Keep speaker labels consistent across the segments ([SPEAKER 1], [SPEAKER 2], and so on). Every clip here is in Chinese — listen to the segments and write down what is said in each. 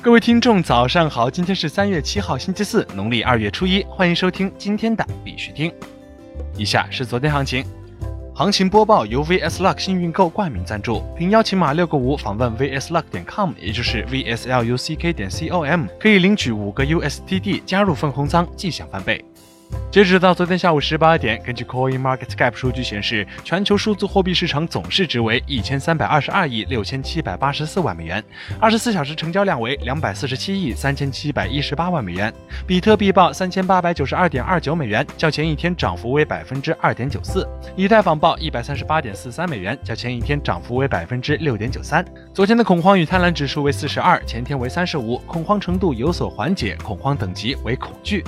[SPEAKER 1] 各位听众，早上好！今天是三月七号，星期四，农历二月初一。欢迎收听今天的必须听。以下是昨天行情，行情播报由 VS Luck 幸运购冠名赞助，并邀请码六个五访问 VSLuck 点 com，也就是 VSLUCK 点 com，可以领取五个 USDT 加入分红仓，即享翻倍。截止到昨天下午十八点，根据 Coin Market Cap 数据显示，全球数字货币市场总市值为一千三百二十二亿六千七百八十四万美元，二十四小时成交量为两百四十七亿三千七百一十八万美元。比特币报三千八百九十二点二九美元，较前一天涨幅为百分之二点九四。以太坊报一百三十八点四三美元，较前一天涨幅为百分之六点九三。昨天的恐慌与贪婪指数为四十二，前天为三十五，恐慌程度有所缓解，恐慌等级为恐惧。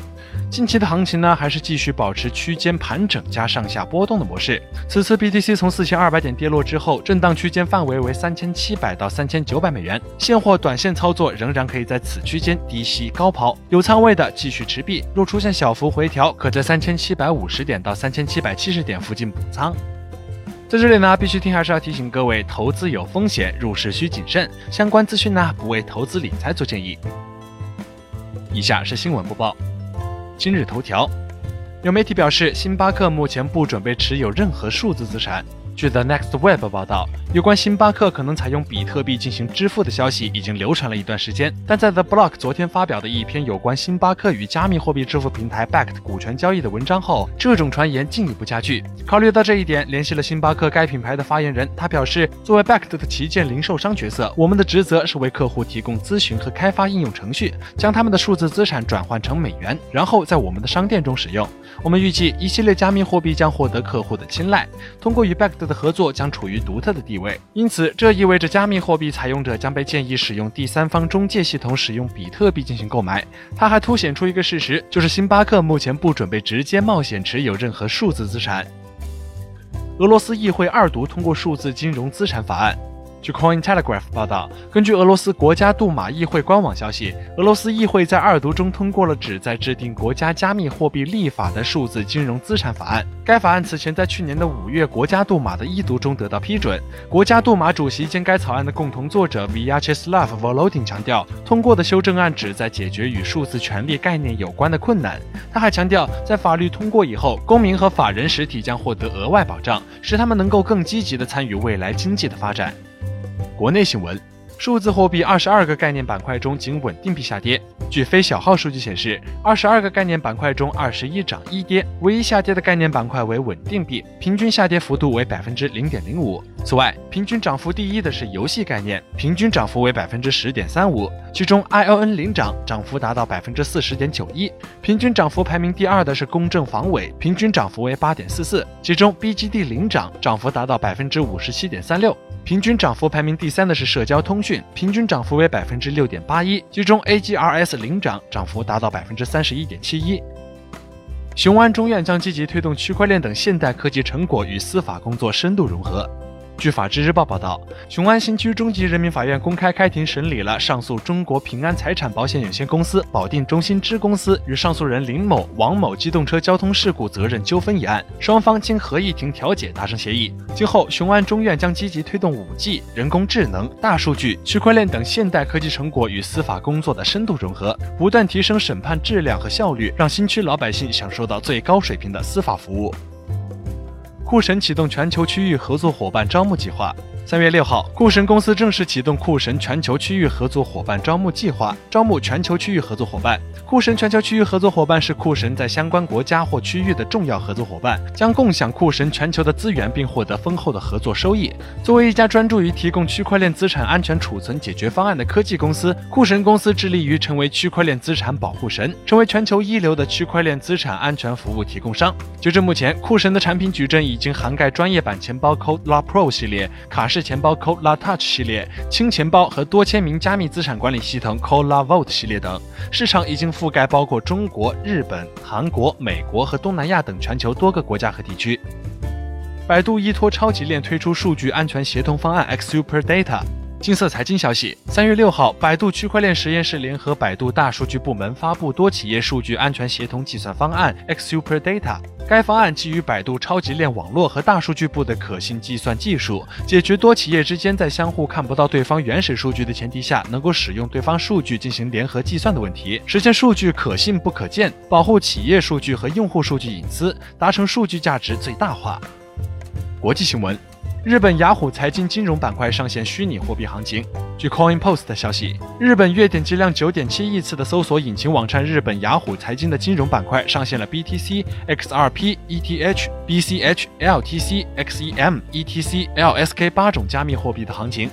[SPEAKER 1] 近期的行情呢，还是继续保持区间盘整加上下波动的模式。此次 BTC 从四千二百点跌落之后，震荡区间范围为三千七百到三千九百美元，现货短线操作仍然可以在此区间低吸高抛，有仓位的继续持币。若出现小幅回调，可在三千七百五十点到三千七百七十点附近补仓。在这里呢，必须听还是要提醒各位，投资有风险，入市需谨慎。相关资讯呢，不为投资理财做建议。以下是新闻播报。今日头条，有媒体表示，星巴克目前不准备持有任何数字资产。据 The Next Web 报道，有关星巴克可能采用比特币进行支付的消息已经流传了一段时间。但在 The Block 昨天发表的一篇有关星巴克与加密货币支付平台 Backed 股权交易的文章后，这种传言进一步加剧。考虑到这一点，联系了星巴克该品牌的发言人，他表示，作为 Backed 的旗舰零售商角色，我们的职责是为客户提供咨询和开发应用程序，将他们的数字资产转换成美元，然后在我们的商店中使用。我们预计一系列加密货币将获得客户的青睐，通过与 Backed 的合作将处于独特的地位。因此，这意味着加密货币采用者将被建议使用第三方中介系统，使用比特币进行购买。它还凸显出一个事实，就是星巴克目前不准备直接冒险持有任何数字资产。俄罗斯议会二读通过数字金融资产法案。据 Coin Telegraph 报道，根据俄罗斯国家杜马议会官网消息，俄罗斯议会在二读中通过了旨在制定国家加密货币立法的数字金融资产法案。该法案此前在去年的五月国家杜马的一读中得到批准。国家杜马主席兼该草案的共同作者 Vyacheslav Volodin 强调，通过的修正案旨在解决与数字权利概念有关的困难。他还强调，在法律通过以后，公民和法人实体将获得额外保障，使他们能够更积极地参与未来经济的发展。国内新闻：数字货币二十二个概念板块中仅稳定币下跌。据非小号数据显示，二十二个概念板块中二十一涨一跌，唯一下跌的概念板块为稳定币，平均下跌幅度为百分之零点零五。此外，平均涨幅第一的是游戏概念，平均涨幅为百分之十点三五，其中 ION 领涨，涨幅达到百分之四十点九一。平均涨幅排名第二的是公正防伪，平均涨幅为八点四四，其中 BGD 领涨，涨幅达到百分之五十七点三六。平均涨幅排名第三的是社交通讯，平均涨幅为百分之六点八一，其中 AGRS 领涨，涨幅达到百分之三十一点七一。雄安中院将积极推动区块链等现代科技成果与司法工作深度融合。据法制日报报道，雄安新区中级人民法院公开开庭审理了上诉中国平安财产保险有限公司、保定中心支公司与上诉人林某、王某机动车交通事故责任纠纷一案，双方经合议庭调解达成协议。今后，雄安中院将积极推动五 G、人工智能、大数据、区块链等现代科技成果与司法工作的深度融合，不断提升审判质量和效率，让新区老百姓享受到最高水平的司法服务。酷神启动全球区域合作伙伴招募计划。三月六号，酷神公司正式启动酷神全球区域合作伙伴招募计划，招募全球区域合作伙伴。酷神全球区域合作伙伴是酷神在相关国家或区域的重要合作伙伴，将共享酷神全球的资源，并获得丰厚的合作收益。作为一家专注于提供区块链资产安全储存解决方案的科技公司，酷神公司致力于成为区块链资产保护神，成为全球一流的区块链资产安全服务提供商。截至目前，酷神的产品矩阵已经涵盖专业版钱包 Code La Pro 系列、卡式钱包 Cola Touch 系列、轻钱包和多签名加密资产管理系统 Cola Vault 系列等，市场已经覆盖包括中国、日本、韩国、美国和东南亚等全球多个国家和地区。百度依托超级链推出数据安全协同方案 Xuper Data。金色财经消息，三月六号，百度区块链实验室联合百度大数据部门发布多企业数据安全协同计算方案 Xuper Data。该方案基于百度超级链网络和大数据部的可信计算技术，解决多企业之间在相互看不到对方原始数据的前提下，能够使用对方数据进行联合计算的问题，实现数据可信不可见，保护企业数据和用户数据隐私，达成数据价值最大化。国际新闻。日本雅虎财经金融板块上线虚拟货币行情。据 CoinPost 的消息，日本月点击量九点七亿次的搜索引擎网站日本雅虎财经的金融板块上线了 BTC、XRP、ETH、BCH、LTC、XEM、ETC、LSK 八种加密货币的行情。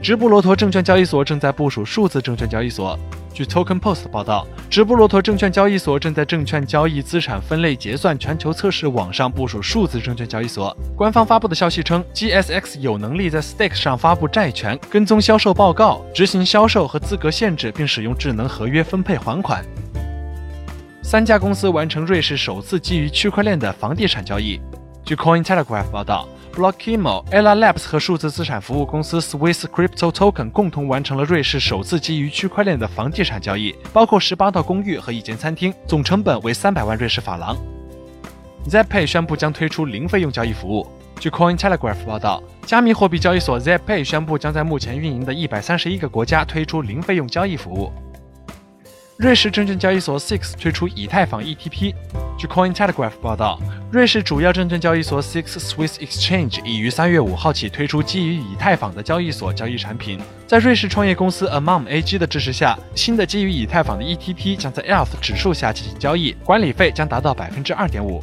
[SPEAKER 1] 直布罗陀证券交易所正在部署数字证券交易所。据 Token Post 报道，直布罗陀证券交易所正在证券交易资产分类结算全球测试网上部署数字证券交易所。官方发布的消息称，GSX 有能力在 Stake 上发布债权、跟踪销售报告、执行销售和资格限制，并使用智能合约分配还款。三家公司完成瑞士首次基于区块链的房地产交易。据 Coin Telegraph 报道。Blockimo、Ella Labs 和数字资产服务公司 Swiss Crypto Token 共同完成了瑞士首次基于区块链的房地产交易，包括十八套公寓和一间餐厅，总成本为三百万瑞士法郎。ZPay 宣布将推出零费用交易服务。据 Coin Telegraph 报道，加密货币交易所 ZPay 宣布将在目前运营的一百三十一个国家推出零费用交易服务。瑞士证券交易所 Six 推出以太坊 ETP。据 Coin Telegraph 报道，瑞士主要证券交易所 Six Swiss Exchange 已于三月五号起推出基于以太坊的交易所交易产品。在瑞士创业公司 Amom AG 的支持下，新的基于以太坊的 ETP 将在 ELF 指数下进行交易，管理费将达到百分之二点五。